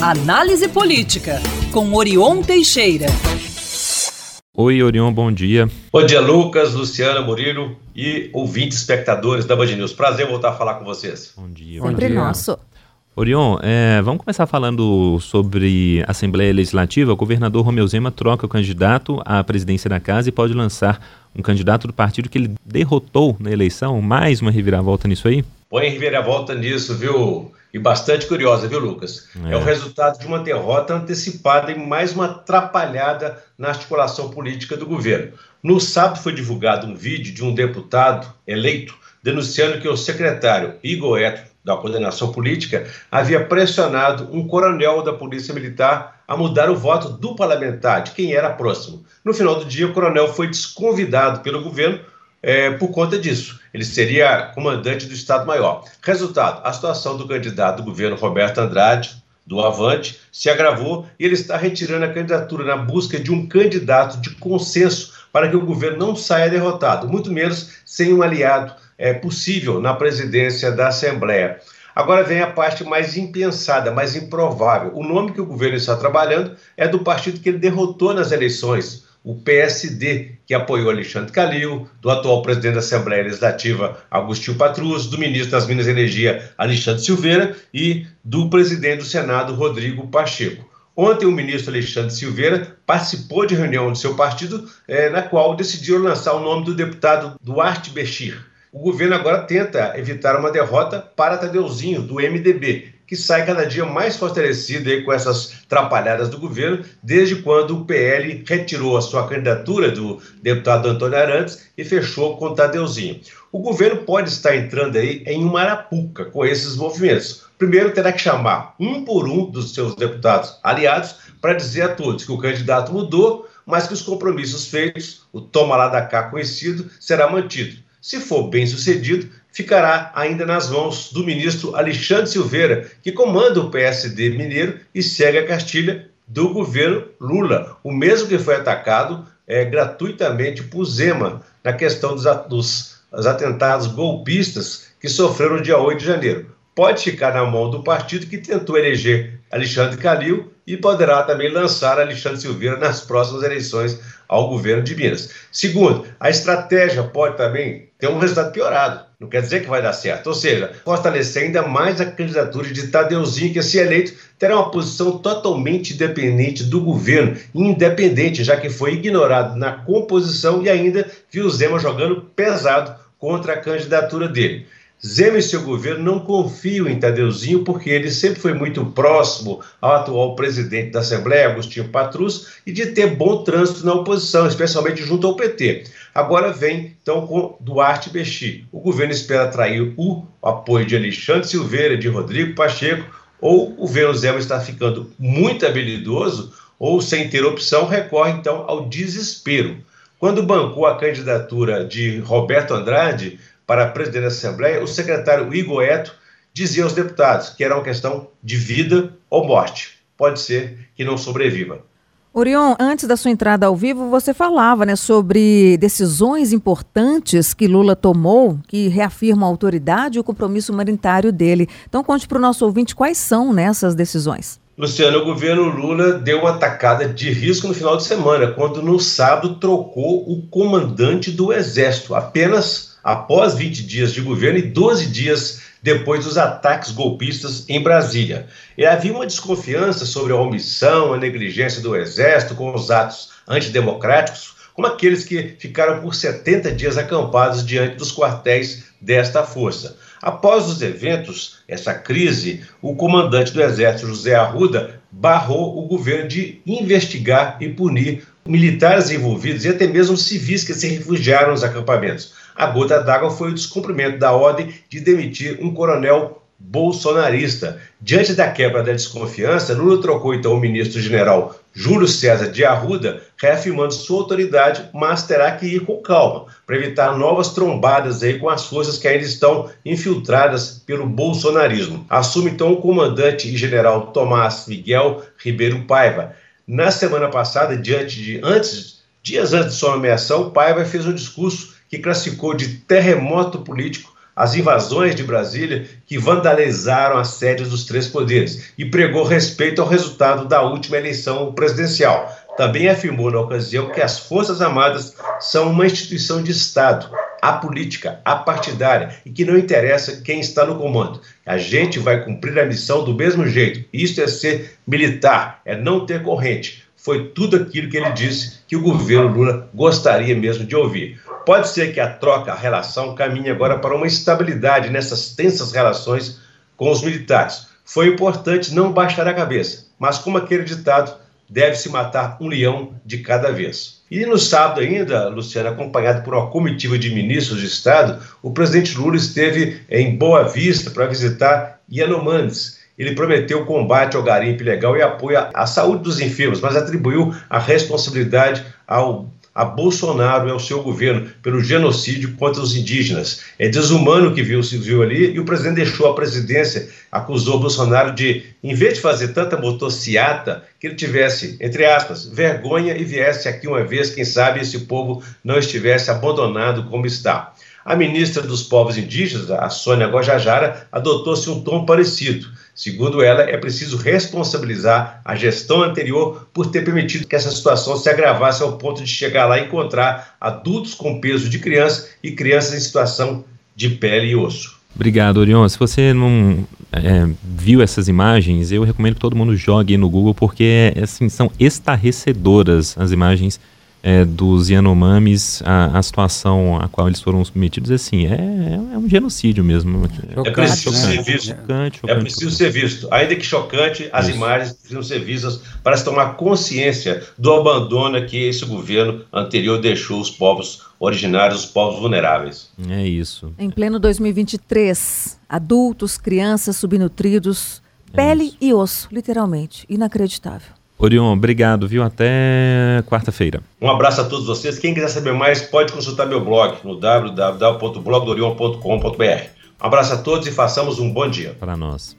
Análise Política, com Orion Teixeira. Oi, Orion, bom dia. Bom dia, Lucas, Luciana, Murilo e ouvintes, espectadores da Band News. Prazer voltar a falar com vocês. Bom dia. Sempre bom dia. nosso. Orion, é, vamos começar falando sobre a Assembleia Legislativa. O governador Romeu Zema troca o candidato à presidência da casa e pode lançar um candidato do partido que ele derrotou na eleição. Mais uma reviravolta nisso aí? Põe reviravolta nisso, viu? E bastante curiosa, viu, Lucas? É. é o resultado de uma derrota antecipada e mais uma atrapalhada na articulação política do governo. No sábado foi divulgado um vídeo de um deputado eleito denunciando que o secretário Igor Eto da coordenação política, havia pressionado um coronel da Polícia Militar a mudar o voto do parlamentar, de quem era próximo. No final do dia, o coronel foi desconvidado pelo governo é, por conta disso. Ele seria comandante do Estado-Maior. Resultado: a situação do candidato do governo Roberto Andrade, do Avante, se agravou e ele está retirando a candidatura na busca de um candidato de consenso para que o governo não saia derrotado, muito menos sem um aliado é, possível na presidência da Assembleia. Agora vem a parte mais impensada, mais improvável. O nome que o governo está trabalhando é do partido que ele derrotou nas eleições, o PSD, que apoiou Alexandre Calil, do atual presidente da Assembleia Legislativa, Agostinho Patrus, do ministro das Minas e Energia, Alexandre Silveira, e do presidente do Senado, Rodrigo Pacheco. Ontem, o ministro Alexandre Silveira participou de reunião do seu partido, eh, na qual decidiu lançar o nome do deputado Duarte Bechir. O governo agora tenta evitar uma derrota para Tadeuzinho, do MDB, que sai cada dia mais fortalecido com essas trapalhadas do governo, desde quando o PL retirou a sua candidatura do deputado Antônio Arantes e fechou com Tadeuzinho. O governo pode estar entrando aí em uma arapuca com esses movimentos. Primeiro, terá que chamar um por um dos seus deputados aliados para dizer a todos que o candidato mudou, mas que os compromissos feitos, o toma lá da cá conhecido, será mantido. Se for bem sucedido, ficará ainda nas mãos do ministro Alexandre Silveira, que comanda o PSD mineiro e segue a cartilha do governo Lula, o mesmo que foi atacado é, gratuitamente por Zema na questão dos, dos, dos atentados golpistas que sofreram no dia 8 de janeiro. Pode ficar na mão do partido que tentou eleger Alexandre Calil e poderá também lançar Alexandre Silveira nas próximas eleições ao governo de Minas. Segundo, a estratégia pode também ter um resultado piorado. Não quer dizer que vai dar certo. Ou seja, fortalecer ainda mais a candidatura de Tadeuzinho, que, se eleito, terá uma posição totalmente independente do governo, independente, já que foi ignorado na composição e ainda viu Zema jogando pesado contra a candidatura dele. Zema e seu governo não confiam em Tadeuzinho porque ele sempre foi muito próximo ao atual presidente da Assembleia, Agostinho Patrus, e de ter bom trânsito na oposição, especialmente junto ao PT. Agora vem, então, com Duarte Bexi. O governo espera atrair o apoio de Alexandre Silveira, de Rodrigo Pacheco, ou o governo Zema está ficando muito habilidoso, ou sem ter opção, recorre então ao desespero. Quando bancou a candidatura de Roberto Andrade, para presidente da Assembleia, o secretário Igor Eto dizia aos deputados que era uma questão de vida ou morte. Pode ser que não sobreviva. Orion, antes da sua entrada ao vivo, você falava né, sobre decisões importantes que Lula tomou, que reafirmam a autoridade e o compromisso humanitário dele. Então, conte para o nosso ouvinte quais são nessas decisões. Luciano, o governo Lula deu uma atacada de risco no final de semana, quando no sábado trocou o comandante do Exército, apenas após 20 dias de governo e 12 dias depois dos ataques golpistas em Brasília. E havia uma desconfiança sobre a omissão, a negligência do Exército com os atos antidemocráticos, como aqueles que ficaram por 70 dias acampados diante dos quartéis desta força. Após os eventos, essa crise, o comandante do Exército, José Arruda, barrou o governo de investigar e punir militares envolvidos e até mesmo civis que se refugiaram nos acampamentos. A gota d'água foi o descumprimento da ordem de demitir um coronel bolsonarista. Diante da quebra da desconfiança, Lula trocou então o ministro-general Júlio César de Arruda, reafirmando sua autoridade, mas terá que ir com calma, para evitar novas trombadas aí com as forças que ainda estão infiltradas pelo bolsonarismo. Assume então o comandante e general Tomás Miguel Ribeiro Paiva. Na semana passada, diante de antes, dias antes de sua nomeação, Paiva fez um discurso que classificou de terremoto político as invasões de Brasília que vandalizaram as sedes dos três poderes e pregou respeito ao resultado da última eleição presidencial. Também afirmou na ocasião que as Forças Armadas são uma instituição de Estado, apolítica, apartidária e que não interessa quem está no comando. A gente vai cumprir a missão do mesmo jeito. Isso é ser militar, é não ter corrente. Foi tudo aquilo que ele disse que o governo Lula gostaria mesmo de ouvir. Pode ser que a troca, a relação, caminhe agora para uma estabilidade nessas tensas relações com os militares. Foi importante não baixar a cabeça, mas como aquele ditado, deve-se matar um leão de cada vez. E no sábado ainda, Luciano, acompanhado por uma comitiva de ministros de Estado, o presidente Lula esteve em Boa Vista para visitar Yanomamis. Ele prometeu combate ao garimpo ilegal e apoio à saúde dos enfermos, mas atribuiu a responsabilidade ao a Bolsonaro e ao seu governo pelo genocídio contra os indígenas. É desumano o que viu, se viu ali e o presidente deixou a presidência, acusou Bolsonaro de, em vez de fazer tanta motociata, que ele tivesse, entre aspas, vergonha e viesse aqui uma vez, quem sabe esse povo não estivesse abandonado como está. A ministra dos Povos Indígenas, a Sônia Guajajara, adotou-se um tom parecido Segundo ela, é preciso responsabilizar a gestão anterior por ter permitido que essa situação se agravasse ao ponto de chegar lá e encontrar adultos com peso de criança e crianças em situação de pele e osso. Obrigado, Orion. Se você não é, viu essas imagens, eu recomendo que todo mundo jogue no Google, porque assim, são estarrecedoras as imagens é, dos Yanomamis, a, a, situação a qual eles foram submetidos, assim, é, é, é um genocídio mesmo. é preciso né? ser visto. Chocante, chocante, é preciso ser visto. Ainda que chocante, as Isso. imagens precisam ser vistas para se tomar consciência do abandono que esse governo anterior deixou os povos originários, os povos vulneráveis. É isso. Em pleno 2023, adultos, crianças subnutridos, é pele isso. e osso, literalmente. Inacreditável. Orion, obrigado, viu? Até quarta-feira. Um abraço a todos vocês. Quem quiser saber mais, pode consultar meu blog no www.blogdorion.com.br. Um abraço a todos e façamos um bom dia. Para nós.